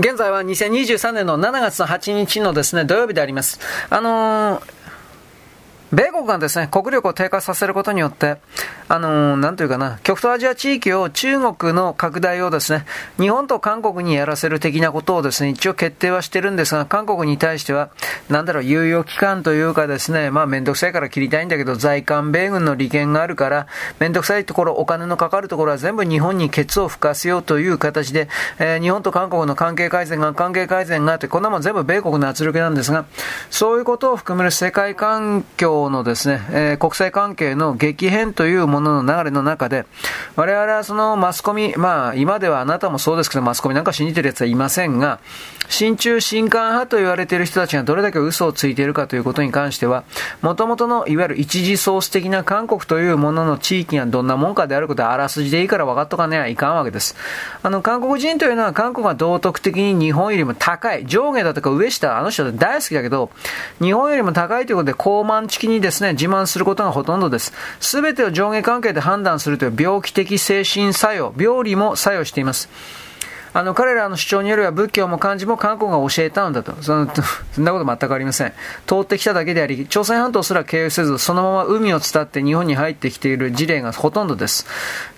現在は2023年の7月の8日のですね、土曜日であります。あのー米国がですね、国力を低下させることによって、あのー、なんというかな、極東アジア地域を中国の拡大をですね、日本と韓国にやらせる的なことをですね、一応決定はしてるんですが、韓国に対しては、なんだろう、猶予期間というかですね、まあめんどくさいから切りたいんだけど、在韓米軍の利権があるから、めんどくさいところ、お金のかかるところは全部日本にケツを吹かせようという形で、えー、日本と韓国の関係改善が、関係改善があって、こんなもん全部米国の圧力なんですが、そういうことを含める世界環境のですね、えー、国際関係の激変というものの流れの中で、我々はそのマスコミ、まあ今ではあなたもそうですけど、マスコミなんか信じてる奴はいませんが、親中親韓派と言われている人たちがどれだけ嘘をついているかということに関しては、もともとのいわゆる一次ソース的な韓国というものの地域がどんなもんかであることはあらすじでいいから分かっとかねはいかんわけです。あの、韓国人というのは韓国が道徳的に日本よりも高い、上下だとか上下、あの人大好きだけど、日本よりも高いということで高慢チキにですね、自慢することがほとんどです。すべてを上下関係で判断するという病気的精神作用、病理も作用しています。あの、彼らの主張によれば仏教も漢字も韓国が教えたんだと。その、そんなこと全くありません。通ってきただけであり、朝鮮半島すら経由せず、そのまま海を伝って日本に入ってきている事例がほとんどです。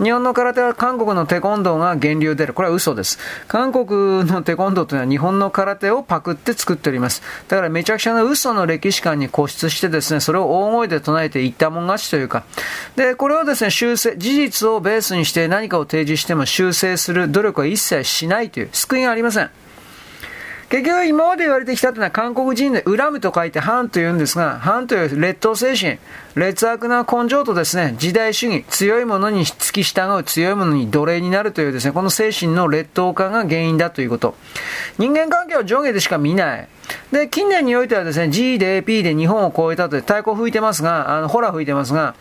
日本の空手は韓国のテコンドーが源流である。これは嘘です。韓国のテコンドーというのは日本の空手をパクって作っております。だからめちゃくちゃな嘘の歴史観に固執してですね、それを大声で唱えて言ったもん勝ちというか、で、これをですね、修正、事実をベースにして何かを提示しても修正する努力は一切ししないという、救いがありません。結局今まで言われてきたというのは韓国人で恨むと書いて反と言うんですが、反という劣等精神、劣悪な根性とですね、時代主義、強いものに付き従う、強いものに奴隷になるというですね、この精神の劣等化が原因だということ。人間関係を上下でしか見ない。で、近年においてはですね、G で AP で日本を超えたと太鼓吹いてますが、あの、ホラ吹いてますが、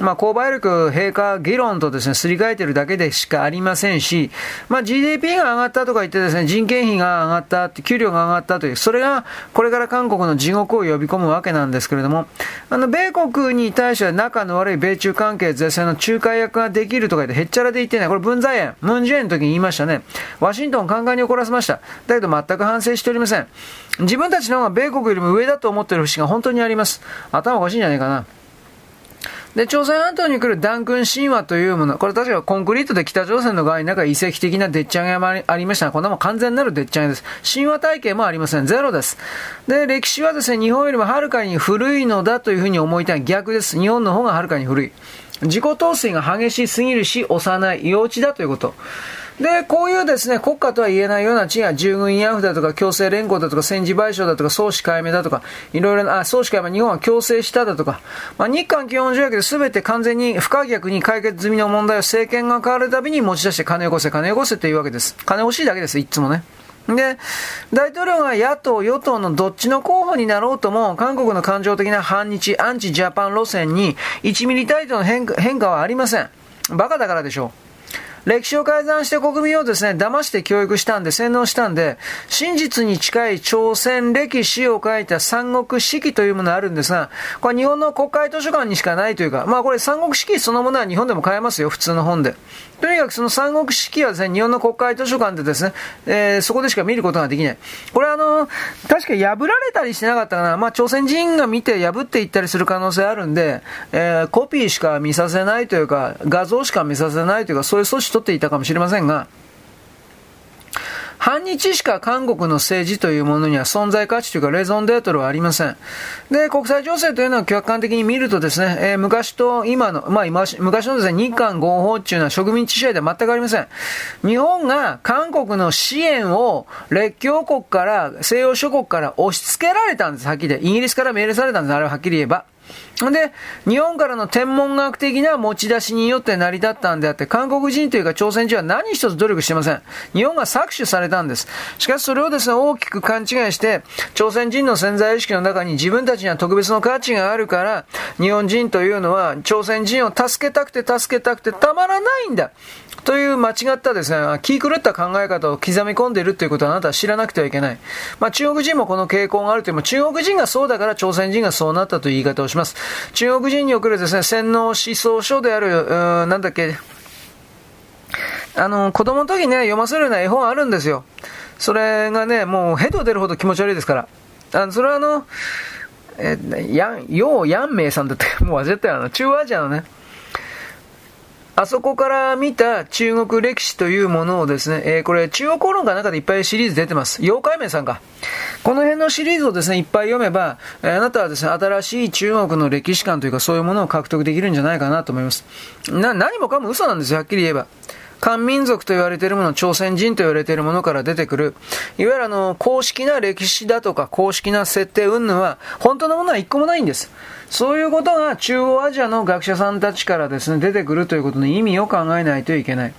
まあ、購買力陛下議論とですね、すり替えてるだけでしかありませんし、まあ、GDP が上がったとか言ってですね、人件費が上がったって、給料が上がったという、それがこれから韓国の地獄を呼び込むわけなんですけれども、あの、米国に対しては仲の悪い米中関係是正の仲介役ができるとか言って、へっちゃらで言ってない。これ文在寅、ムンジェインの時に言いましたね。ワシントンカンカンに怒らせました。だけど全く反省しておりません。自分たちの方が米国よりも上だと思っている節が本当にあります。頭おかしいんじゃないかな。で、朝鮮半島に来るダンクン神話というもの、これ確かコンクリートで北朝鮮の側になんか遺跡的なでっち上げもありましたが、こんなもん完全なるでっち上げです。神話体系もありません。ゼロです。で、歴史はですね、日本よりもはるかに古いのだというふうに思いたい。逆です。日本の方がはるかに古い。自己統制が激しすぎるし、幼い、幼稚だということ。で、こういうですね、国家とは言えないような地が従軍慰安婦だとか、強制連行だとか、戦時賠償だとか、総司会命だとか、いろいろな、あ、総司会命日本は強制しただとか、まあ、日韓基本条約で全て完全に不可逆に解決済みの問題を政権が変わるたびに持ち出して金よこせ、金よこせっていうわけです。金欲しいだけです、いつもね。で、大統領が野党、与党のどっちの候補になろうとも、韓国の感情的な反日、アンチジャパン路線に1ミリ単位との変化はありません。バカだからでしょう。歴史を改ざんして国民をですね、騙して教育したんで、洗脳したんで、真実に近い朝鮮歴史を書いた三国史記というものがあるんですが、これ日本の国会図書館にしかないというか、まあこれ三国史記そのものは日本でも買えますよ、普通の本で。とにかくその三国志記はですね、日本の国会図書館でですね、えー、そこでしか見ることができない。これあの、確か破られたりしてなかったかな。まあ朝鮮人が見て破っていったりする可能性あるんで、えー、コピーしか見させないというか、画像しか見させないというか、そういう措置取っていたかもしれませんが、反日しか韓国の政治というものには存在価値というかレゾンデートルはありません。で、国際情勢というのは客観的に見るとですね、えー、昔と今の、まあ今、昔のですね、日韓合法っていうのは植民地支配では全くありません。日本が韓国の支援を列強国から、西洋諸国から押し付けられたんです、はっきりで。イギリスから命令されたんです、あれははっきり言えば。で、日本からの天文学的な持ち出しによって成り立ったんであって、韓国人というか朝鮮人は何一つ努力してません。日本が搾取されたんです。しかしそれをですね、大きく勘違いして、朝鮮人の潜在意識の中に自分たちには特別の価値があるから、日本人というのは朝鮮人を助けたくて助けたくてたまらないんだ。という間違ったですね、気狂った考え方を刻み込んでいるということはあなたは知らなくてはいけない。まあ中国人もこの傾向があるというも、中国人がそうだから朝鮮人がそうなったという言い方をします。中国人におけるですね、洗脳思想書である、うなんだっけ、あの、子供の時ね、読ませるような絵本あるんですよ。それがね、もうヘド出るほど気持ち悪いですから。あの、それはあの、えヤン、ヨウ・ヤンメイさんだって、もう忘れたよ、あの、中央アジアのね、あそこから見た中国歴史というものをですね、えー、これ中央公論の中でいっぱいシリーズ出てます。妖怪名さんか。この辺のシリーズをですね、いっぱい読めば、えー、あなたはですね、新しい中国の歴史観というかそういうものを獲得できるんじゃないかなと思います。な、何もかも嘘なんですよ、はっきり言えば。漢民族と言われているもの、朝鮮人と言われているものから出てくる、いわゆるあの、公式な歴史だとか、公式な設定云々は、本当のものは一個もないんです。そういうことが中央アジアの学者さんたちからですね、出てくるということの意味を考えないといけない。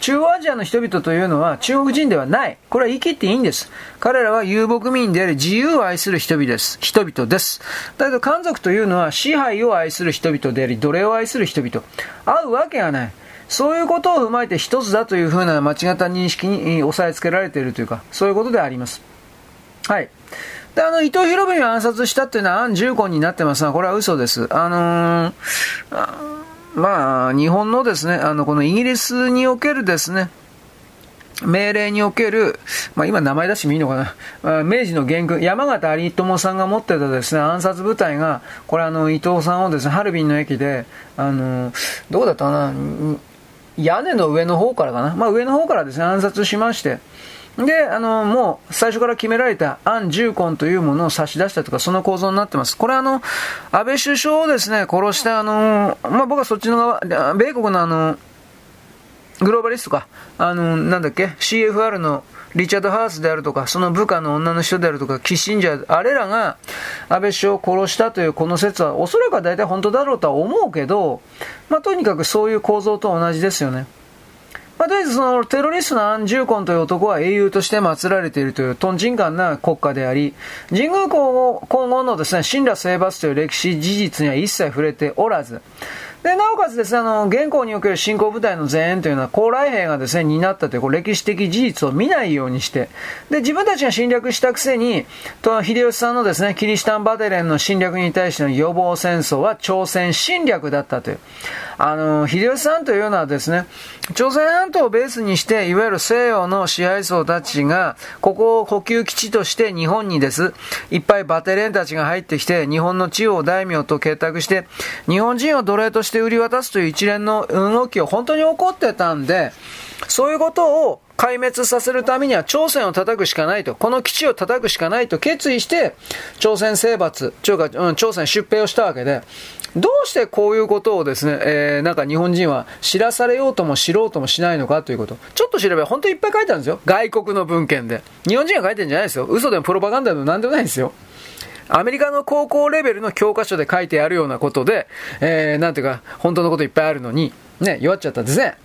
中央アジアの人々というのは中国人ではない。これは言い切っていいんです。彼らは遊牧民であり自由を愛する人々です。人々です。だけど漢族というのは支配を愛する人々であり奴隷を愛する人々。会うわけがない。そういうことを踏まえて一つだというふうな間違った認識に押さえつけられているというか、そういうことであります。はい。で、あの、伊藤博文を暗殺したっていうのは暗重婚になってますが、これは嘘です。あのー、まあ、日本のですね、あの、このイギリスにおけるですね、命令における、まあ、今名前出してもいいのかな、明治の元軍、山形有友さんが持ってたですね、暗殺部隊が、これあの、伊藤さんをですね、ハルビンの駅で、あの、どうだったかな、屋根の上の方からかな。まあ上の方からですね、暗殺しまして。で、あの、もう最初から決められた暗重婚というものを差し出したとか、その構造になってます。これあの、安倍首相をですね、殺したあの、まあ僕はそっちの側、米国のあの、グローバリストか、あの、なんだっけ、CFR のリチャード・ハースであるとか、その部下の女の人であるとか、キッシンジャー、あれらが安倍首相を殺したというこの説は、おそらくは大体本当だろうとは思うけど、まあ、とにかくそういう構造と同じですよね。まあ、とりあえずそのテロリストのアン・ジューコンという男は英雄として祀られているというトンチンカンな国家であり、神宮皇后のですね、神羅征伐という歴史事実には一切触れておらず、で、なおかつですね、あの、現行における侵攻部隊の前縁というのは、高麗兵がですね、担ったという、こう、歴史的事実を見ないようにして、で、自分たちが侵略したくせに、と、秀吉さんのですね、キリシタンバテレンの侵略に対しての予防戦争は朝鮮侵略だったという。あの、秀吉さんというのはですね、朝鮮半島をベースにして、いわゆる西洋の支配層たちが、ここを補給基地として日本にです、いっぱいバテレンたちが入ってきて、日本の地方大名と結託して、日本人を奴隷として売り渡すという一連の動きを本当に起こってたんで、そういうことを壊滅させるためには朝鮮を叩くしかないと、この基地を叩くしかないと決意して、朝鮮征伐、というか、うん、朝鮮出兵をしたわけで、どうしてこういうことをですね、えー、なんか日本人は知らされようとも知ろうともしないのかということ。ちょっと調べ本当にいっぱい書いてあるんですよ。外国の文献で。日本人が書いてるんじゃないですよ。嘘でもプロパガンダでも何でもないんですよ。アメリカの高校レベルの教科書で書いてあるようなことで、えー、なんていうか、本当のこといっぱいあるのに、ね、弱っちゃったんですね。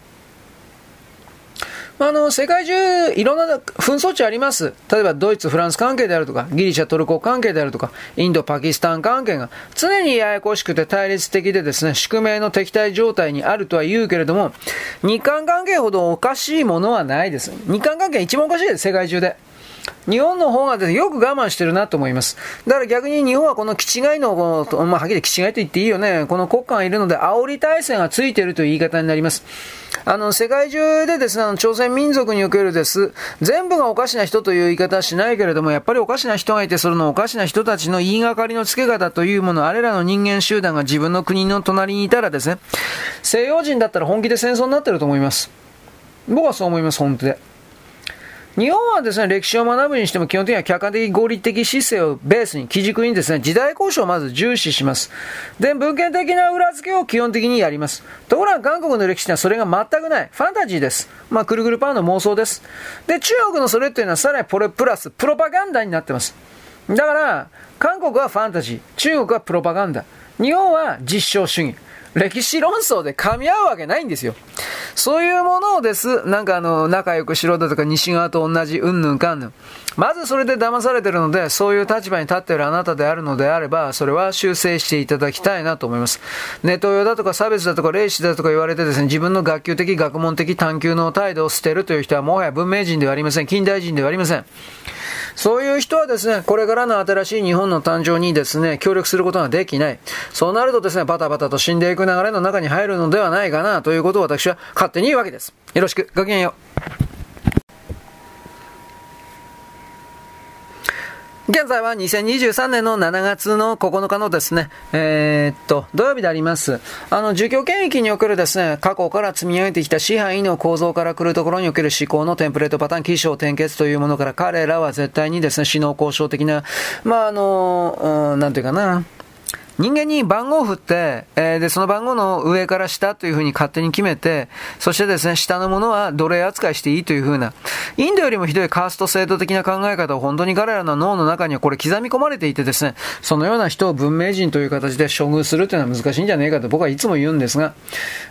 あの、世界中、いろんな紛争地あります。例えば、ドイツ、フランス関係であるとか、ギリシャ、トルコ関係であるとか、インド、パキスタン関係が、常にややこしくて対立的でですね、宿命の敵対状態にあるとは言うけれども、日韓関係ほどおかしいものはないです。日韓関係一番おかしいです、世界中で。日本の方がです、ね、よく我慢してるなと思います。だから逆に日本はこの気違いの、このまあ、はっきり気違いと言っていいよね。この国家がいるので煽り体制がついているという言い方になります。あの、世界中でですね、あの朝鮮民族におけるです、全部がおかしな人という言い方はしないけれども、やっぱりおかしな人がいて、そのおかしな人たちの言いがかりのつけ方というもの、あれらの人間集団が自分の国の隣にいたらですね、西洋人だったら本気で戦争になってると思います。僕はそう思います、本当で。日本はですね、歴史を学ぶにしても基本的には客観的合理的姿勢をベースに、基軸にですね、時代交渉をまず重視します。で、文献的な裏付けを基本的にやります。ところが韓国の歴史にはそれが全くない。ファンタジーです。まあ、くるぐるパンの妄想です。で、中国のそれっていうのはさらにこれプラス、プロパガンダになってます。だから、韓国はファンタジー、中国はプロパガンダ、日本は実証主義。歴史論争で噛み合うわけないんですよ。そういうものをです。なんかあの、仲良くしろだとか西側と同じうんぬんかんぬん。まずそれで騙されてるので、そういう立場に立っているあなたであるのであれば、それは修正していただきたいなと思います。ネトウヨだとか差別だとか霊視だとか言われてですね、自分の学級的学問的探求の態度を捨てるという人はもはや文明人ではありません。近代人ではありません。そういう人はですね、これからの新しい日本の誕生にですね、協力することができない。そうなるとですね、バタバタと死んでいく流れの中に入るのではないかなということを私は勝手に言うわけです。よろしく、ごきげんよう。現在は2023年の7月の9日のですね、えー、っと、土曜日であります。あの、住居権益におけるですね、過去から積み上げてきた支配の構造から来るところにおける思考のテンプレートパターン、起承転結というものから彼らは絶対にですね、死の交渉的な、まあ、あの、なんていうかな、人間に番号を振って、えー、で、その番号の上から下というふうに勝手に決めて、そしてですね、下のものは奴隷扱いしていいというふうな、インドよりもひどいカースト制度的な考え方を本当に彼らの脳の中にはこれ刻み込まれていてですね、そのような人を文明人という形で処遇するというのは難しいんじゃないかと僕はいつも言うんですが、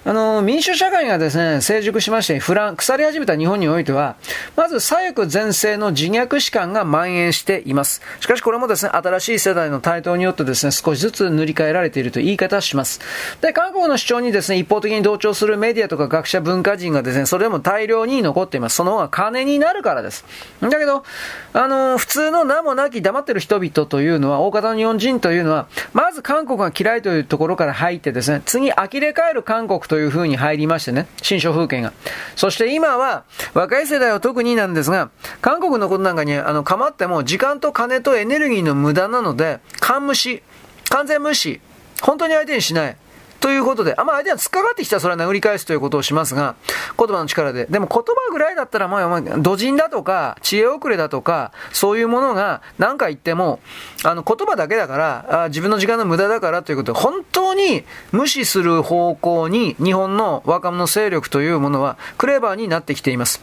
あの、民主社会がですね、成熟しまして、フラン、腐り始めた日本においては、まず左翼前世の自虐史観が蔓延しています。しかしこれもですね、新しい世代の台頭によってですね、少しずつ塗り替えられているという言い方をします。で、韓国の主張にですね、一方的に同調するメディアとか学者文化人がですね、それでも大量に残っています。その方が金になるからです。だけど、あの、普通の名もなき黙ってる人々というのは、大方の日本人というのは、まず韓国が嫌いというところから入ってですね、次、呆れ返る韓国という風に入りましてね、新書風景が。そして今は、若い世代は特になんですが、韓国のことなんかに、あの、構っても、時間と金とエネルギーの無駄なので、完無視、完全無視、本当に相手にしない。ということで、あ、まあ相手が突っかかってきたらそれは殴り返すということをしますが、言葉の力で。でも言葉ぐらいだったら、まあ、土人だとか、知恵遅れだとか、そういうものが何か言っても、あの、言葉だけだから、あ自分の時間の無駄だからということで、本当に無視する方向に日本の若者勢力というものはクレバーになってきています。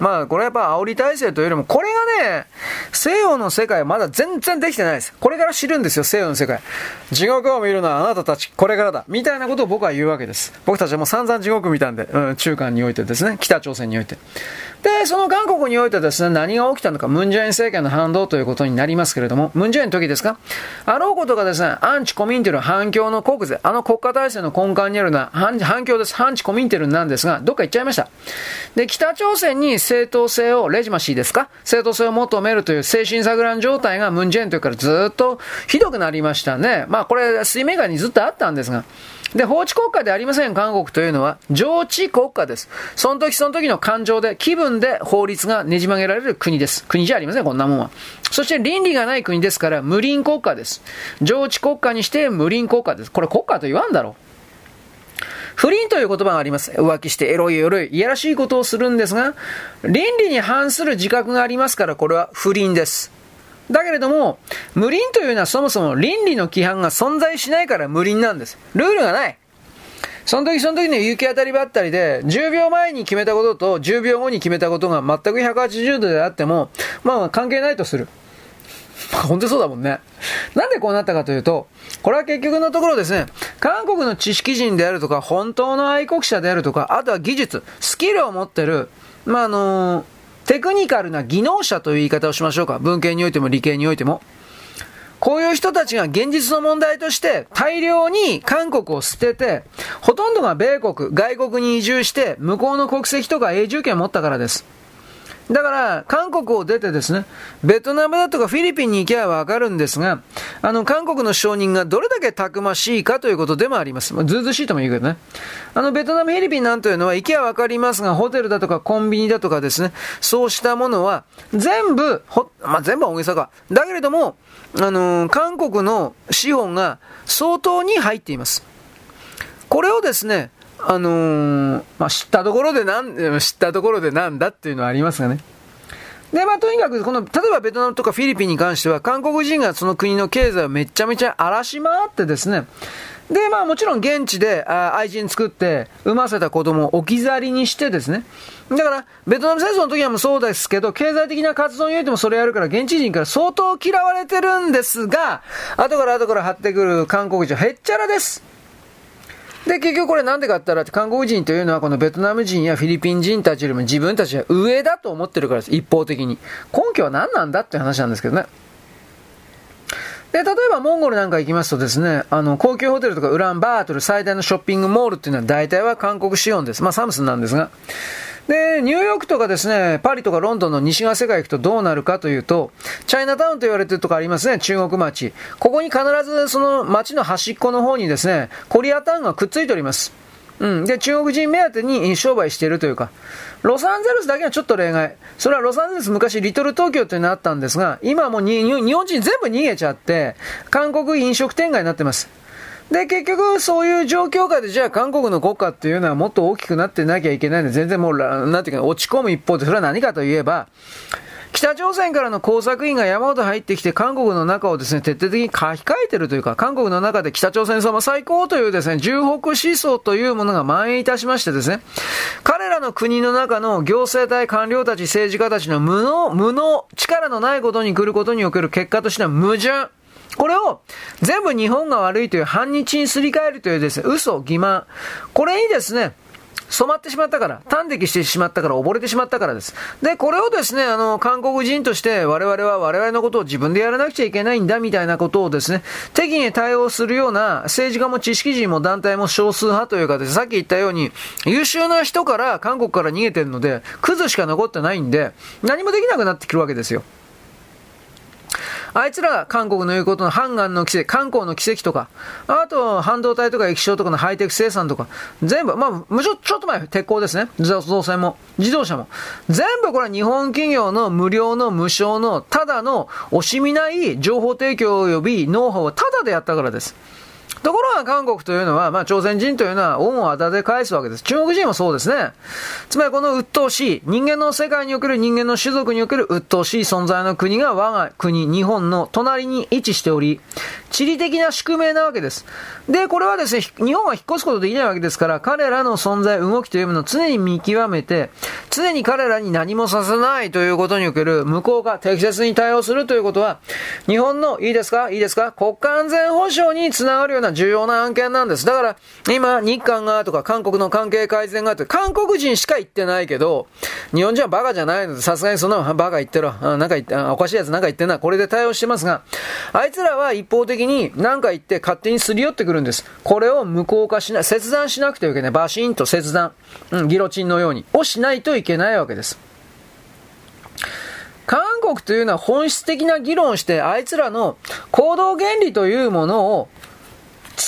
まあ、これはやっぱ煽り体制というよりも、これがね、西洋の世界はまだ全然できてないです。これから知るんですよ、西洋の世界。地獄を見るのはあなたたち、これからだ。みたいなことを僕は言うわけです。僕たちはもう散々地獄見たんで、うん、中間においてですね、北朝鮮において。で、その韓国においてですね、何が起きたのか、ムンジェイン政権の反動ということになりますけれども、ムンジェインの時ですか？あろうことがですね、アンチコミンテル反響の国税、あの国家体制の根幹にあるのは反反響です。反チコミンテルなんですが、どっか行っちゃいました。で、北朝鮮に正当性を、レジマシーですか？正当性を求めるという精神錯乱状態がムンジェインというからずっとひどくなりましたね。まあこれ、水面下にずっとあったんですが、で、法治国家でありません、韓国というのは、上治国家です。その時その時の感情で、気分で法律がねじ曲げられる国です。国じゃありません、こんなもんは。そして倫理がない国ですから、無倫国家です。上治国家にして無倫国家です。これ国家と言わんだろう。不倫という言葉があります。浮気してエロいエロい、いやらしいことをするんですが、倫理に反する自覚がありますから、これは不倫です。だけれども、無倫というのはそもそも倫理の規範が存在しないから無倫なんです。ルールがない。その時その時の行き当たりばったりで、10秒前に決めたことと10秒後に決めたことが全く180度であっても、まあ関係ないとする。本当にそうだもんね。なんでこうなったかというと、これは結局のところですね、韓国の知識人であるとか、本当の愛国者であるとか、あとは技術、スキルを持ってる、まあ、あのーテクニカルな技能者という言い方をしましょうか。文系においても理系においても。こういう人たちが現実の問題として大量に韓国を捨てて、ほとんどが米国、外国に移住して向こうの国籍とか永住権を持ったからです。だから、韓国を出てですね、ベトナムだとかフィリピンに行けばわかるんですが、あの、韓国の承認がどれだけたくましいかということでもあります。まあ、ずうずしいとも言うけどね。あの、ベトナム、フィリピンなんというのは、行けばわかりますが、ホテルだとかコンビニだとかですね、そうしたものは、全部、ほ、まあ、全部は大げさか。だけれども、あのー、韓国の資本が相当に入っています。これをですね、あのー、まあ、知ったところでなん、知ったところでなんだっていうのはありますがね。で、まあ、とにかく、この、例えばベトナムとかフィリピンに関しては、韓国人がその国の経済をめちゃめちゃ荒らし回ってですね、で、まあもちろん現地であ愛人作って産ませた子供を置き去りにしてですね。だから、ベトナム戦争の時はもそうですけど、経済的な活動においてもそれやるから、現地人から相当嫌われてるんですが、後から後から張ってくる韓国人はへっちゃらです。で、結局これなんでかって言ったら、韓国人というのはこのベトナム人やフィリピン人たちよりも自分たちは上だと思ってるからです。一方的に。根拠は何なんだって話なんですけどね。で、例えばモンゴルなんか行きますとですね、あの、高級ホテルとかウランバートル最大のショッピングモールっていうのは大体は韓国資本です。まあサムスンなんですが。で、ニューヨークとかですね、パリとかロンドンの西側世界行くとどうなるかというと、チャイナタウンと言われてるとこありますね、中国町。ここに必ずその町の端っこの方にですね、コリアタウンがくっついております。うん。で、中国人目当てに商売しているというか、ロサンゼルスだけはちょっと例外。それはロサンゼルス昔リトル東京っていうのあったんですが、今はもう日本人全部逃げちゃって、韓国飲食店街になってます。で、結局、そういう状況下で、じゃあ韓国の国家っていうのはもっと大きくなってなきゃいけないんで、全然もう、なんていうか、落ち込む一方で、それは何かといえば、北朝鮮からの工作員が山ほど入ってきて、韓国の中をですね、徹底的に書き換えてるというか、韓国の中で北朝鮮様最高というですね、重北思想というものが蔓延いたしましてですね、彼らの国の中の行政体官僚たち、政治家たちの無能、無能、力のないことに来ることにおける結果としては矛盾。これを全部日本が悪いという反日にすり替えるというですね、嘘、欺瞞。これにですね、染まってしまったから、端的してしまったから、溺れてしまったからです。で、これをですね、あの、韓国人として我々は我々のことを自分でやらなくちゃいけないんだみたいなことをですね、適宜対応するような政治家も知識人も団体も少数派というかです、ね、さっき言ったように、優秀な人から韓国から逃げてるので、クズしか残ってないんで、何もできなくなってくるわけですよ。あいつらが韓国の言うことのハンガンの奇跡、観光の奇跡とか、あと半導体とか液晶とかのハイテク生産とか、全部、まあ、むしろちょっと前、鉄鋼ですね。造船も、自動車も。全部これは日本企業の無料の無償の、ただの惜しみない情報提供及びノウハウをただでやったからです。ところが韓国というのは、まあ、朝鮮人というのは恩をあだで返すわけです。中国人もそうですね。つまりこの鬱陶しい、人間の世界における人間の種族における鬱陶しい存在の国が我が国、日本の隣に位置しており、地理的な宿命なわけです。で、これはですね、日本は引っ越すことできないわけですから、彼らの存在、動きというものを常に見極めて、常に彼らに何もさせないということにおける向こうが適切に対応するということは、日本の、いいですか？いいですか？国家安全保障につながるような重要な案件なんです。だから、今、日韓がとか韓国の関係改善がって、韓国人しか言ってないけど、日本人はバカじゃないので、さすがにそんなバカ言ってるわ。なんか言って、おかしいやつなんか言ってんな。これで対応してますが、あいつらは一方的に何か言って勝手にすり寄ってくるんです。これを無効化しない、切断しなくてはいけない。バシンと切断。うん、ギロチンのように。をしないといけないわけです。韓国というのは本質的な議論をして、あいつらの行動原理というものを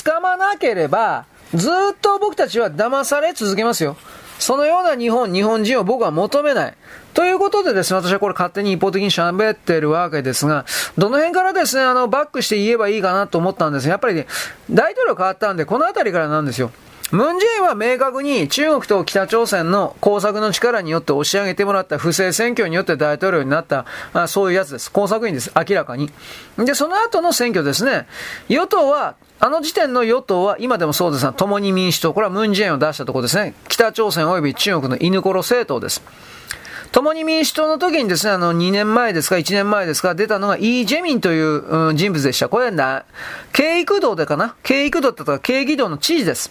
掴まなければ、ずっと僕たちは騙され続けますよ。そのような日本、日本人を僕は求めない。ということでですね、私はこれ勝手に一方的に喋ってるわけですが、どの辺からですね、あの、バックして言えばいいかなと思ったんですやっぱりね、大統領変わったんで、この辺りからなんですよ。ムンジェインは明確に中国と北朝鮮の工作の力によって押し上げてもらった不正選挙によって大統領になった、あそういうやつです。工作員です。明らかに。で、その後の選挙ですね。与党は、あの時点の与党は、今でもそうですが、共に民主党、これはムンジェインを出したところですね。北朝鮮及び中国の犬殺政党です。共に民主党の時にですね、あの、2年前ですか、1年前ですか、出たのがイ・ジェミンという、うん、人物でした。これな、経育道でかな？経育道だったか、経義道の知事です。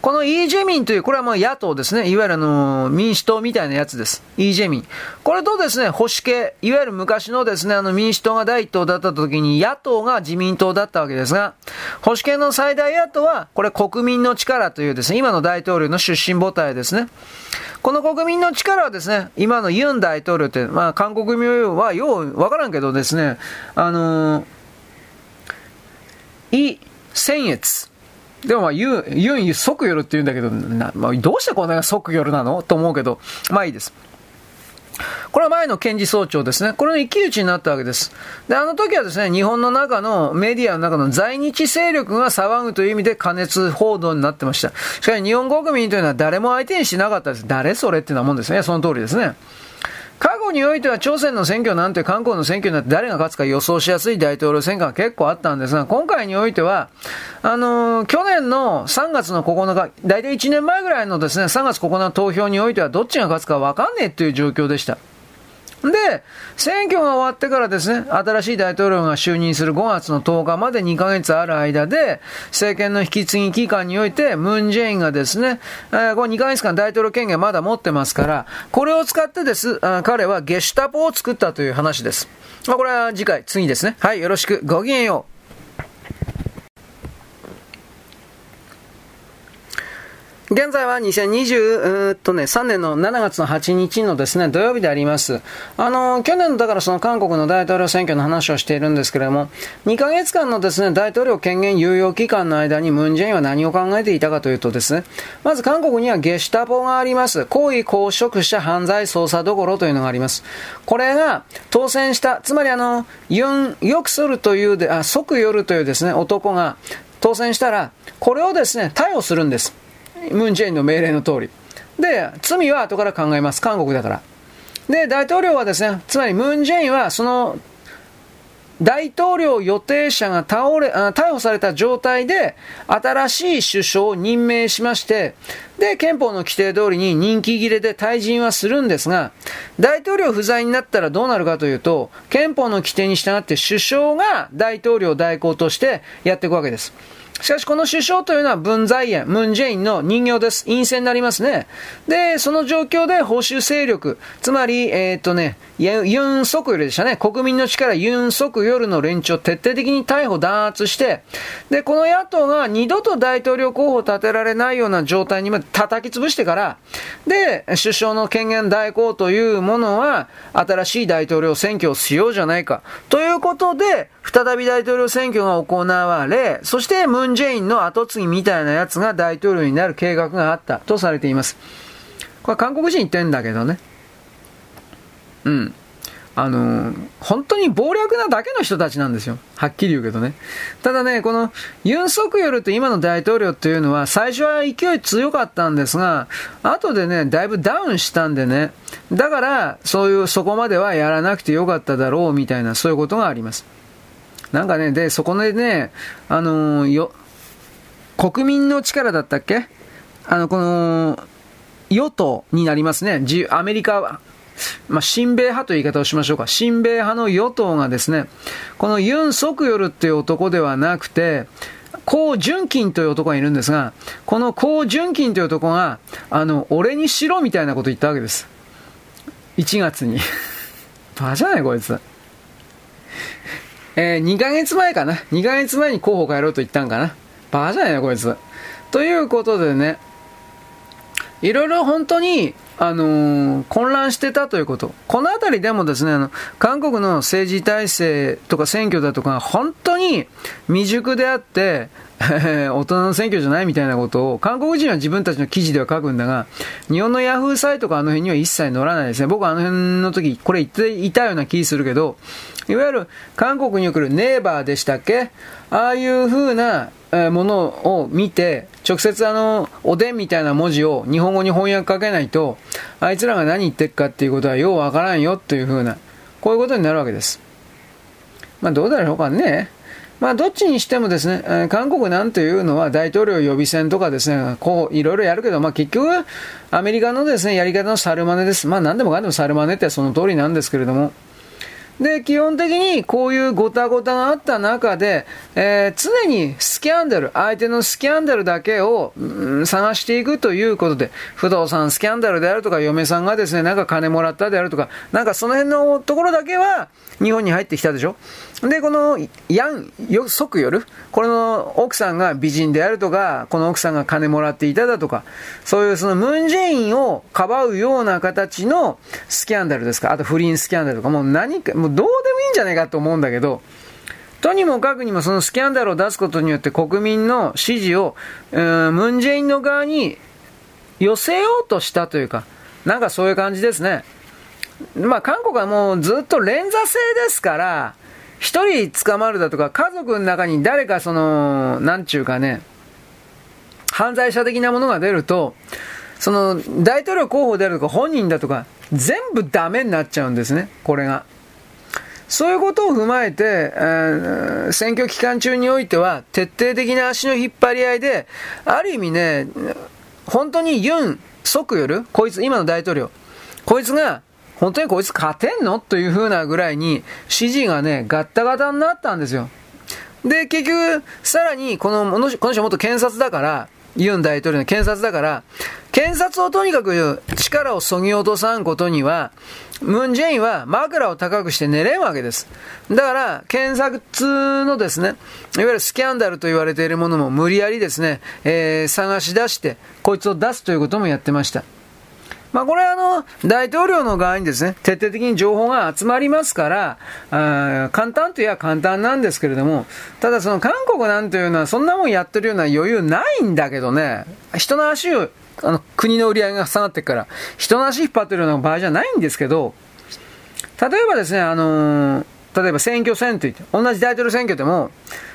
このイ・ージェミンという、これはもう野党ですね。いわゆるあの、民主党みたいなやつです。イ・ージェミン。これとですね、保守系、いわゆる昔のですね、あの民主党が第一党だった時に野党が自民党だったわけですが、保守系の最大野党は、これ国民の力というですね、今の大統領の出身母体ですね。この国民の力はですね、今のユン大統領って、まあ韓国民はようわからんけどですね、あのー、イ・センエツ。でもまあ、ユン、ユン、即夜って言うんだけど、なまあ、どうしてこんな即夜なの？と思うけど、まあいいです。これは前の検事総長ですね。これの一騎打ちになったわけです。で、あの時はですね、日本の中のメディアの中の在日勢力が騒ぐという意味で加熱報道になってました。しかし日本国民というのは誰も相手にしなかったです。誰それってなもんですね。その通りですね。過去においては朝鮮の選挙なんて韓国の選挙なんて誰が勝つか予想しやすい大統領選挙が結構あったんですが、今回においては、あのー、去年の3月の9日、大体1年前ぐらいのですね、3月9日の投票においてはどっちが勝つかわかんねえという状況でした。で、選挙が終わってからですね、新しい大統領が就任する5月の10日まで2ヶ月ある間で、政権の引き継ぎ期間において、ムン・ジェインがですね、えー、この2ヶ月間大統領権限まだ持ってますから、これを使ってです、彼はゲシュタポを作ったという話です。まあ、これは次回、次ですね。はい、よろしく。ごきげんよう。現在は2020、とね、3年の7月の8日のですね、土曜日であります。あの、去年だからその韓国の大統領選挙の話をしているんですけれども、2ヶ月間のですね、大統領権限有用期間の間にムンジェインは何を考えていたかというとですね、まず韓国にはゲシュタポがあります。高位公職者犯罪捜査どころというのがあります。これが当選した、つまりあの、ユン・ヨクソルというで、あ、ソクヨルというですね、男が当選したら、これをですね、逮捕するんです。ムン・ジェインの命令の通り。で、罪は後から考えます。韓国だから。で、大統領はですね、つまりムン・ジェインはその大統領予定者が倒れ、逮捕された状態で、新しい首相を任命しまして、で、憲法の規定通りに任期切れで退陣はするんですが、大統領不在になったらどうなるかというと、憲法の規定に従って首相が大統領代行としてやっていくわけです。しかしこの首相というのは文在寅、ムンジェインの人形です。陰性になりますね。で、その状況で保守勢力、つまり、えー、っとね、ユン・ソクヨルでしたね。国民の力、ユン・ソクヨルの連中を徹底的に逮捕弾圧して、で、この野党が二度と大統領候補を立てられないような状態にまで叩き潰してから、で、首相の権限代行というものは、新しい大統領選挙をしようじゃないか。ということで、再び大統領選挙が行われ、そしてムン・ジェインの後継ぎみたいなやつが大統領になる計画があったとされています。これ韓国人言ってんだけどね。うん。あの本当に暴略なだけの人たちなんですよ。はっきり言うけどね。ただね、このユン・ソクヨルと今の大統領というのは、最初は勢い強かったんですが、後でね、だいぶダウンしたんでね、だから、そういう、そこまではやらなくてよかっただろうみたいな、そういうことがあります。なんかね、で、そこでね、あのよ、国民の力だったっけ？あの、この、与党になりますね。アメリカはまあ、親米派という言い方をしましょうか。親米派の与党がですね、このユン・ソクヨルっていう男ではなくて、コウ・ジュンキンという男がいるんですが、このコウ・ジュンキンという男が、あの、俺にしろみたいなことを言ったわけです。1月に。バカじゃないこいつ。えー、2ヶ月前かな。2ヶ月前に候補変えろと言ったんかな。バカじゃないのこいつ。ということでね、いろいろ本当にあのー、混乱してたということ。このあたりでもですね、あの、韓国の政治体制とか選挙だとか、本当に未熟であって、大人の選挙じゃないみたいなことを、韓国人は自分たちの記事では書くんだが、日本のヤフーサイトかあの辺には一切載らないですね。僕はあの辺の時、これ言っていたような気するけど、いわゆる韓国に来るネイバーでしたっけ？ああいう風なものを見て、直接あの、おでんみたいな文字を日本語に翻訳かけないと、あいつらが何言ってるかっていうことはようわからんよっていう風な、こういうことになるわけです。まあどうだろうかね。まあどっちにしてもですね、韓国なんていうのは大統領予備選とかですね、こういろいろやるけど、まあ結局アメリカのですね、やり方の猿真似です。まあ何でもかんでも猿真似ってその通りなんですけれども、で、基本的にこういうごたごたがあった中で、えー、常にスキャンダル、相手のスキャンダルだけを、うん、探していくということで、不動産スキャンダルであるとか、嫁さんがですね、なんか金もらったであるとか、なんかその辺のところだけは日本に入ってきたでしょ？で、この、ヤン、よ、即夜これの奥さんが美人であるとか、この奥さんが金もらっていただとか、そういうそのムンジェインをかばうような形のスキャンダルですか、あと不倫スキャンダルとか、もう何か、もどうでもいいんじゃないかと思うんだけど、とにもかくにもそのスキャンダルを出すことによって国民の支持を、ムンジェインの側に寄せようとしたというか、なんかそういう感じですね。まあ韓国はもうずっと連座制ですから、一人捕まるだとか、家族の中に誰かその、なんちゅうかね、犯罪者的なものが出ると、その、大統領候補であるとか、本人だとか、全部ダメになっちゃうんですね、これが。そういうことを踏まえて、選挙期間中においては、徹底的な足の引っ張り合いで、ある意味ね、本当にユン・ソクヨル、こいつ、今の大統領、こいつが、本当にこいつ勝てんの？という風なぐらいに、支持がね、ガッタガタになったんですよ。で、結局、さらに、この、この人元検察だから、ユン大統領の検察だから、検察をとにかく力をそぎ落とさんことには、ムン・ジェインは枕を高くして寝れんわけです。だから、検察のですね、いわゆるスキャンダルと言われているものも無理やりですね、えー、探し出して、こいつを出すということもやってました。まあ、これはあの、大統領の側にですね、徹底的に情報が集まりますから、あ簡単といえば簡単なんですけれども、ただその韓国なんていうのはそんなもんやってるような余裕ないんだけどね、人の足を、あの、国の売り上げが下がってから、人の足引っ張ってるような場合じゃないんですけど、例えばですね、あのー、例えば選挙戦といって、同じ大統領選挙でも、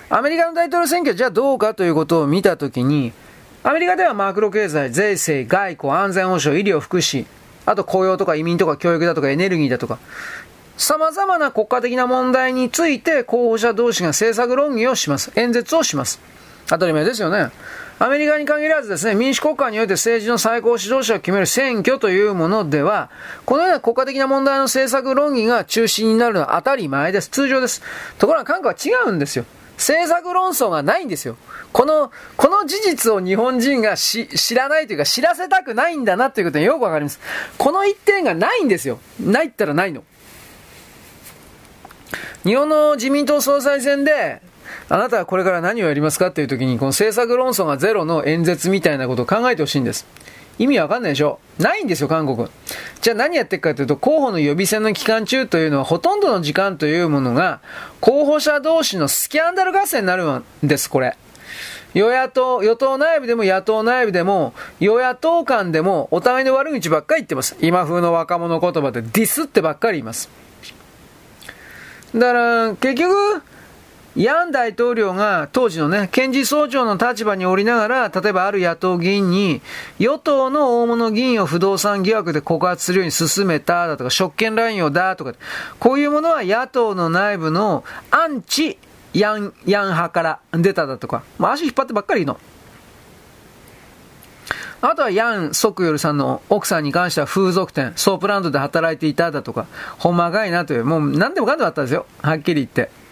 アメリカの大統領選挙じゃあどうかということを見たときに、アメリカではマクロ経済、税制、外交、安全保障、医療、福祉、あと雇用とか移民とか教育だとかエネルギーだとか、様々な国家的な問題について候補者同士が政策論議をします。演説をします。当たり前ですよね。アメリカに限らずですね、民主国家において政治の最高指導者を決める選挙というものでは、このような国家的な問題の政策論議が中心になるのは当たり前です。通常です。ところが韓国は違うんですよ。政策論争がないんですよ。この、この事実を日本人が知らないというか知らせたくないんだなということがよくわかります。この一点がないんですよ。ないったらないの。日本の自民党総裁選で、あなたはこれから何をやりますかっていう時に、この政策論争がゼロの演説みたいなことを考えてほしいんです。意味わかんないでしょ？ないんですよ、韓国。じゃあ何やっていくかというと、候補の予備選の期間中というのは、ほとんどの時間というものが、候補者同士のスキャンダル合戦になるんです、これ。与野党、与党内部でも野党内部でも、与野党間でも、お互いの悪口ばっかり言ってます。今風の若者言葉でディスってばっかり言います。だから、結局、ヤン大統領が当時のね、検事総長の立場におりながら、例えばある野党議員に、与党の大物議員を不動産疑惑で告発するように進めただとか、職権乱用だとか、こういうものは野党の内部のアンチヤン、ヤン派から出ただとか、まあ、足引っ張ってばっかりの。あとはユン・ソクヨルさんの奥さんに関しては風俗店、ソープランドで働いていただとか、ほんまがいなという、もう何でもかんでもあったんですよ。はっきり言って。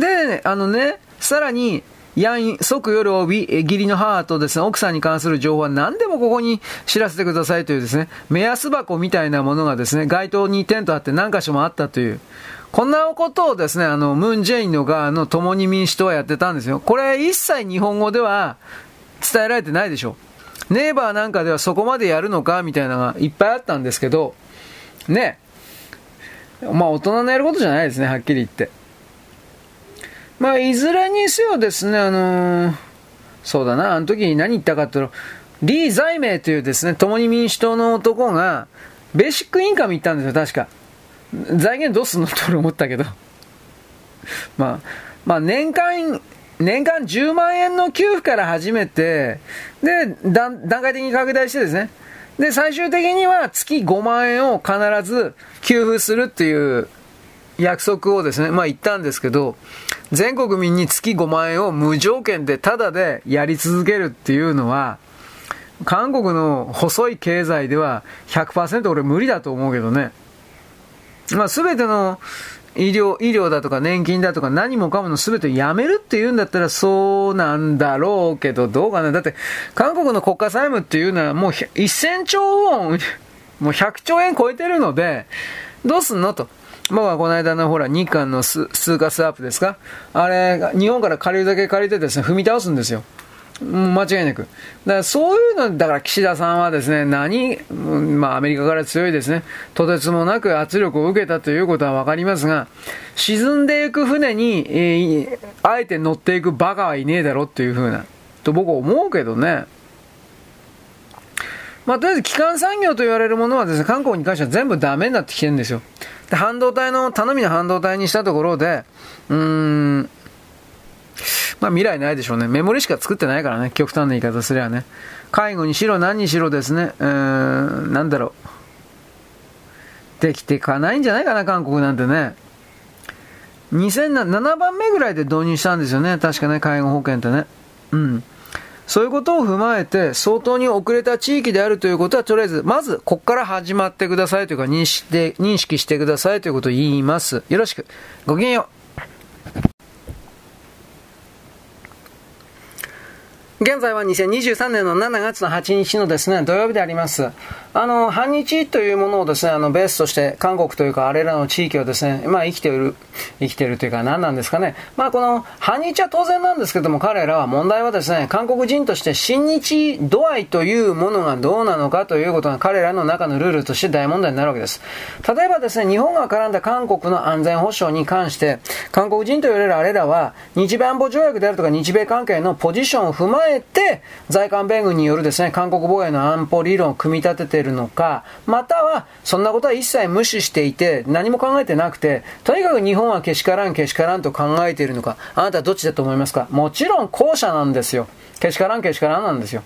で、あのね、さらに、ユン・ソクヨル、義理の母とですね、奥さんに関する情報は何でもここに知らせてくださいというですね、目安箱みたいなものがですね、街頭に点々とあって何箇所もあったという、こんなことをですね、あの、ムン・ジェインの側の共に民主党はやってたんですよ。これ一切日本語では伝えられてないでしょ。ネイバーなんかではそこまでやるのかみたいなのがいっぱいあったんですけど、ね。まあ大人のやることじゃないですね、はっきり言って。まあ、いずれにせよですね、あのー、そうだな、あの時に何言ったかっていうと、リー・ザイメイというですね、共に民主党の男が、ベーシックインカム言ったんですよ、確か。財源どうすんのって俺思ったけど。まあ、まあ、年間、年間10万円の給付から始めて、で、段階的に拡大してですね。で、最終的には月5万円を必ず給付するっていう約束をですね、まあ言ったんですけど、全国民に月5万円を無条件でタダでやり続けるっていうのは、韓国の細い経済では100%俺無理だと思うけどね。まあ全ての医療、医療だとか年金だとか何もかもの全てやめるって言うんだったらそうなんだろうけど、どうかな。だって、韓国の国家債務っていうのはもう1000兆ウォン、もう100兆円超えてるので、どうすんのと。僕はこの間のほら、日韓のス通貨スワップですか？あれ、日本から借りるだけ借りてですね、踏み倒すんですよ。間違いなく。だからそういうの、だから岸田さんはですね、何、まあアメリカから強いですね、とてつもなく圧力を受けたということはわかりますが、沈んでいく船に、えー、あえて乗っていくバカはいねえだろっていうふうな、と僕は思うけどね。まあ、とりあえず基幹産業と言われるものはですね、韓国に関しては全部ダメになってきてるんですよ。で、半導体の、頼みの半導体にしたところで、うーん、まあ未来ないでしょうね。メモリしか作ってないからね、極端な言い方すればね。介護にしろ何にしろですね、うーん、なんだろう。できていかないんじゃないかな、韓国なんてね。2007番目ぐらいで導入したんですよね、確かね、介護保険ってね。うん。そういうことを踏まえて、相当に遅れた地域であるということは、とりあえず、まず、こっから始まってくださいというか認識で、認識してくださいということを言います。よろしく。ごきげんよう。現在は2023年の7月の8日のですね、土曜日であります。あの、反日というものをですね、あの、ベースとして韓国というか、あれらの地域をですね、まあ生きている、生きているというか何なんですかね。まあこの、反日は当然なんですけども、彼らは問題はですね、韓国人として親日度合いというものがどうなのかということが彼らの中のルールとして大問題になるわけです。例えばですね、日本が絡んだ韓国の安全保障に関して、韓国人と言われるあれらは、日米安保条約であるとか日米関係のポジションを踏まええて、在韓米軍によるですね、韓国防衛の安保理論を組み立てているのか、または、そんなことは一切無視していて、何も考えてなくて、とにかく日本はけしからん、けしからんと考えているのか、あなたはどっちだと思いますか？もちろん後者なんですよ。けしからん、けしからんなんですよ。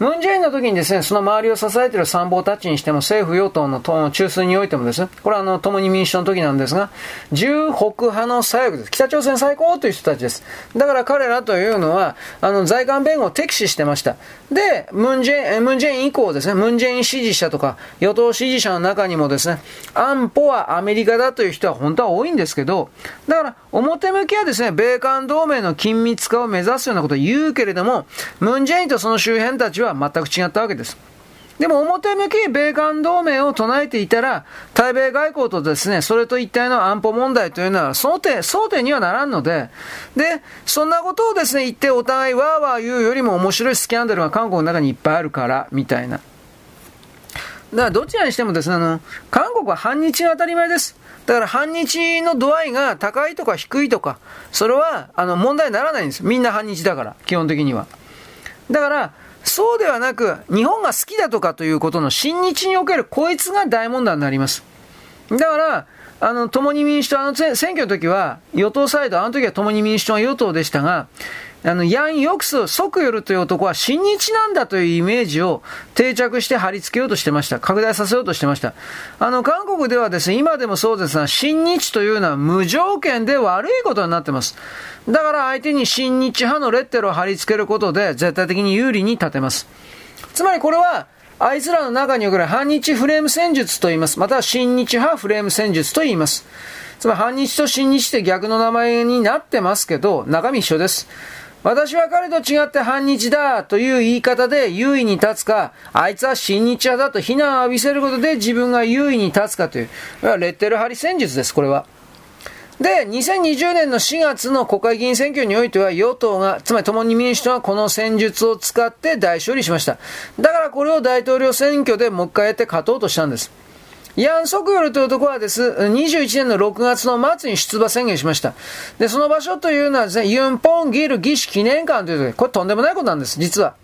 ムンジェインの時にですね、その周りを支えている参謀たちにしても、政府与党の中枢においてもですね、これはあの、共に民主党の時なんですが、重北派の左翼です。北朝鮮最高という人たちです。だから彼らというのは、あの、在韓弁護を敵視してました。で、ムンジェイン、ムンジェイン以降ですね、ムンジェイン支持者とか、与党支持者の中にもですね、安保はアメリカだという人は本当は多いんですけど、だから、表向きはですね、米韓同盟の緊密化を目指すようなことを言うけれども、ムンジェインとその周辺たちは全く違ったわけです。でも表向き米韓同盟を唱えていたら、対米外交とですね、それと一体の安保問題というのは争点、争点にはならんので、で、そんなことをですね、言ってお互いわーわー言うよりも面白いスキャンダルが韓国の中にいっぱいあるから、みたいな。だからどちらにしてもですね、あの、韓国は反日が当たり前です。だから反日の度合いが高いとか低いとか、それは、あの、問題にならないんです。みんな反日だから、基本的には。だから、そうではなく、日本が好きだとかということの親日におけるこいつが大問題になります。だから、あの、共に民主党、あの選挙の時は、与党サイド、あの時は共に民主党が与党でしたが、あの、ヤン・ヨクス、ソクヨルという男は親日なんだというイメージを定着して貼り付けようとしてました。拡大させようとしてました。あの、韓国ではですね、今でもそうですが、親日というのは無条件で悪いことになってます。だから相手に親日派のレッテルを貼り付けることで絶対的に有利に立てます。つまりこれは、あいつらの中における反日フレーム戦術と言います。または親日派フレーム戦術と言います。つまり反日と親日って逆の名前になってますけど、中身一緒です。私は彼と違って反日だという言い方で優位に立つか、あいつは親日派だと非難を浴びせることで自分が優位に立つかという、レッテル張り戦術です、これは。で、2020年の4月の国会議員選挙においては与党が、つまり共に民主党はこの戦術を使って大勝利しました。だからこれを大統領選挙でもう一回やって勝とうとしたんです。ヤン・ソクヨルという男はです、21年の6月の末に出馬宣言しました。で、その場所というのはですね、ユン・ポン・ギル義士記念館というところこれとんでもないことなんです、実は。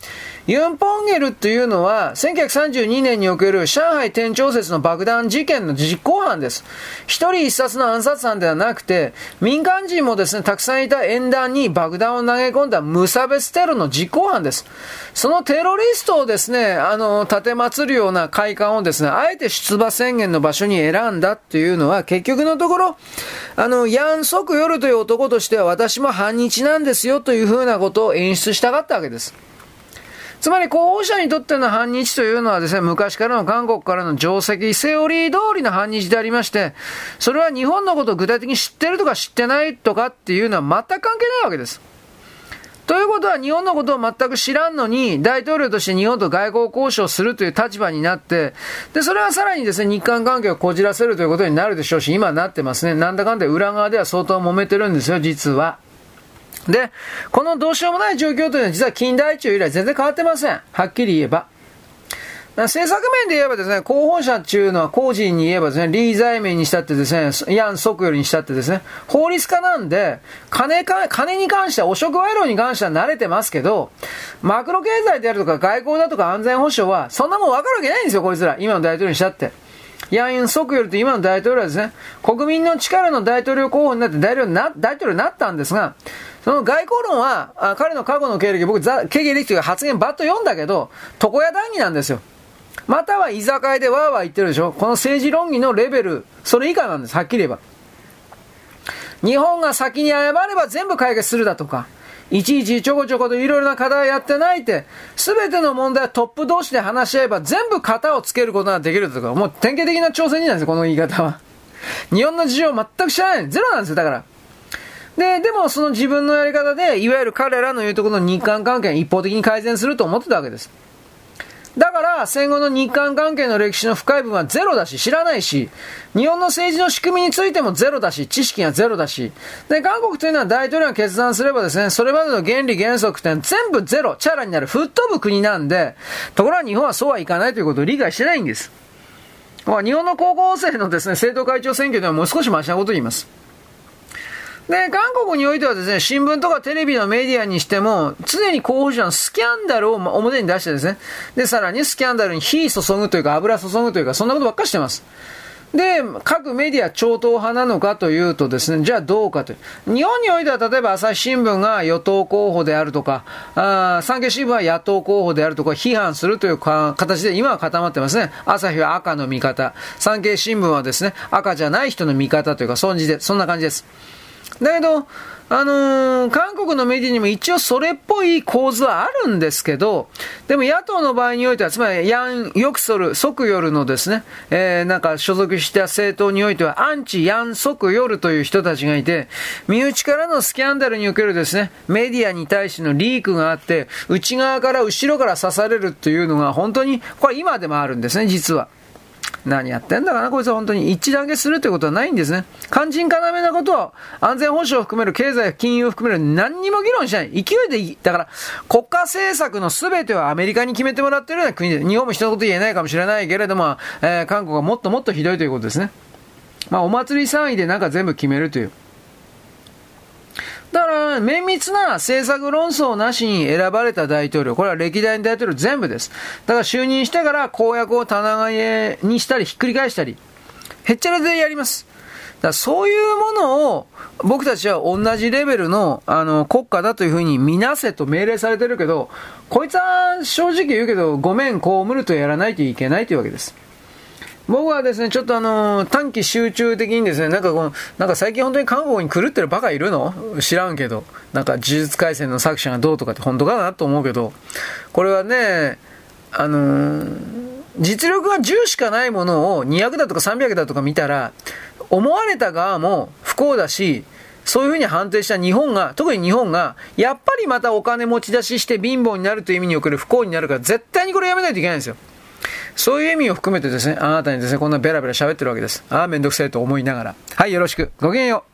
ユン・ポンゲルというのは、1932年における上海店長説の爆弾事件の実行犯です。一人一冊の暗殺犯ではなくて、民間人もですね、たくさんいた演壇に爆弾を投げ込んだ無差別テロの実行犯です。そのテロリストをですね、あの、立てまつるような会館をですね、あえて出馬宣言の場所に選んだっていうのは、結局のところ、あの、ヤン・ソクヨルという男としては私も反日なんですよというふうなことを演出したかったわけです。つまり候補者にとっての反日というのはですね、昔からの韓国からの定石、セオリー通りの反日でありまして、それは日本のことを具体的に知ってるとか知ってないとかっていうのは全く関係ないわけです。ということは日本のことを全く知らんのに、大統領として日本と外交交渉するという立場になって、で、それはさらにですね、日韓関係をこじらせるということになるでしょうし、今なってますね。なんだかんだ裏側では相当揉めてるんですよ、実は。で、このどうしようもない状況というのは実は近代中以来全然変わってません。はっきり言えば。政策面で言えばですね、候補者っていうのは工事に言えばですね、リー財面にしたってですね、ヤン・ソクよりにしたってですね、法律家なんで、金か、金に関しては、汚職賄賂に関しては慣れてますけど、マクロ経済であるとか外交だとか安全保障は、そんなもん分かるわけないんですよ、こいつら。今の大統領にしたって。ヤン・ユン・ソクヨルと今の大統領はですね、国民の力の大統領候補になって大統領な大統領になったんですが、その外交論は、あ彼の過去の経歴、僕、経歴という発言ばっと読んだけど、床屋談義なんですよ。または居酒屋でわーわー言ってるでしょこの政治論議のレベル、それ以下なんです、はっきり言えば。日本が先に謝れば全部解決するだとか、いちいちちょこちょこといろいろな課題やってないって、すべての問題はトップ同士で話し合えば全部型をつけることができるとか、もう典型的な挑戦になんですよ、この言い方は。日本の事情全く知らない。ゼロなんですよ、だから。で、でもその自分のやり方で、いわゆる彼らの言うところの日韓関係を一方的に改善すると思ってたわけです。だから、戦後の日韓関係の歴史の深い部分はゼロだし、知らないし、日本の政治の仕組みについてもゼロだし、知識がゼロだし、で、韓国というのは大統領が決断すればですね、それまでの原理原則って全部ゼロ、チャラになる、吹っ飛ぶ国なんで、ところが日本はそうはいかないということを理解してないんです。日本の高校生のですね、政党会長選挙ではもう少しマシなことを言います。で、韓国においてはですね、新聞とかテレビのメディアにしても、常に候補者のスキャンダルを表に出してですね、で、さらにスキャンダルに火注ぐというか、油注ぐというか、そんなことばっかりしてます。で、各メディア超党派なのかというとですね、じゃあどうかという。日本においては例えば朝日新聞が与党候補であるとか、あ産経新聞は野党候補であるとか批判するという形で今は固まってますね。朝日は赤の味方、産経新聞はですね、赤じゃない人の味方というか、そんじで、そんな感じです。だけど、あのー、韓国のメディアにも一応それっぽい構図はあるんですけど、でも野党の場合においては、つまりヤン・ヨクソル、ソクヨルのですね、えー、なんか所属した政党においては、アンチ・ヤン・ソクヨルという人たちがいて、身内からのスキャンダルにおけるですね、メディアに対してのリークがあって、内側から後ろから刺されるっていうのが本当に、これ今でもあるんですね、実は。何やってんだかな、こいつは本当に一致団結するということはないんですね。肝心要なことは、安全保障を含める経済、金融を含める何にも議論しない。勢いでいい。だから、国家政策の全てはアメリカに決めてもらってるような国で、日本も一言言えないかもしれないけれども、えー、韓国はもっともっとひどいということですね。まあ、お祭り騒ぎでなんか全部決めるという。だから、綿密な政策論争なしに選ばれた大統領、これは歴代の大統領全部です。だから就任してから公約を棚替えにしたり、ひっくり返したり、へっちゃらでやります。だからそういうものを僕たちは同じレベルのあの国家だというふうに見なせと命令されてるけど、こいつは正直言うけど、ごめん、被るとやらないといけないというわけです。僕はですね、ちょっとあの、短期集中的にですね、なんかこの、なんか最近本当に韓国に狂ってるバカいるの？知らんけど、なんか呪術廻戦の作者がどうとかって本当かなと思うけど、これはね、あのー、実力が10しかないものを200だとか300だとか見たら、思われた側も不幸だし、そういうふうに判定した日本が、特に日本が、やっぱりまたお金持ち出しして貧乏になるという意味における不幸になるから、絶対にこれやめないといけないんですよ。そういう意味を含めてですね、あなたにですね、こんなベラベラ喋ってるわけです。ああ、めんどくさいと思いながら。はい、よろしく。ごきげんよう。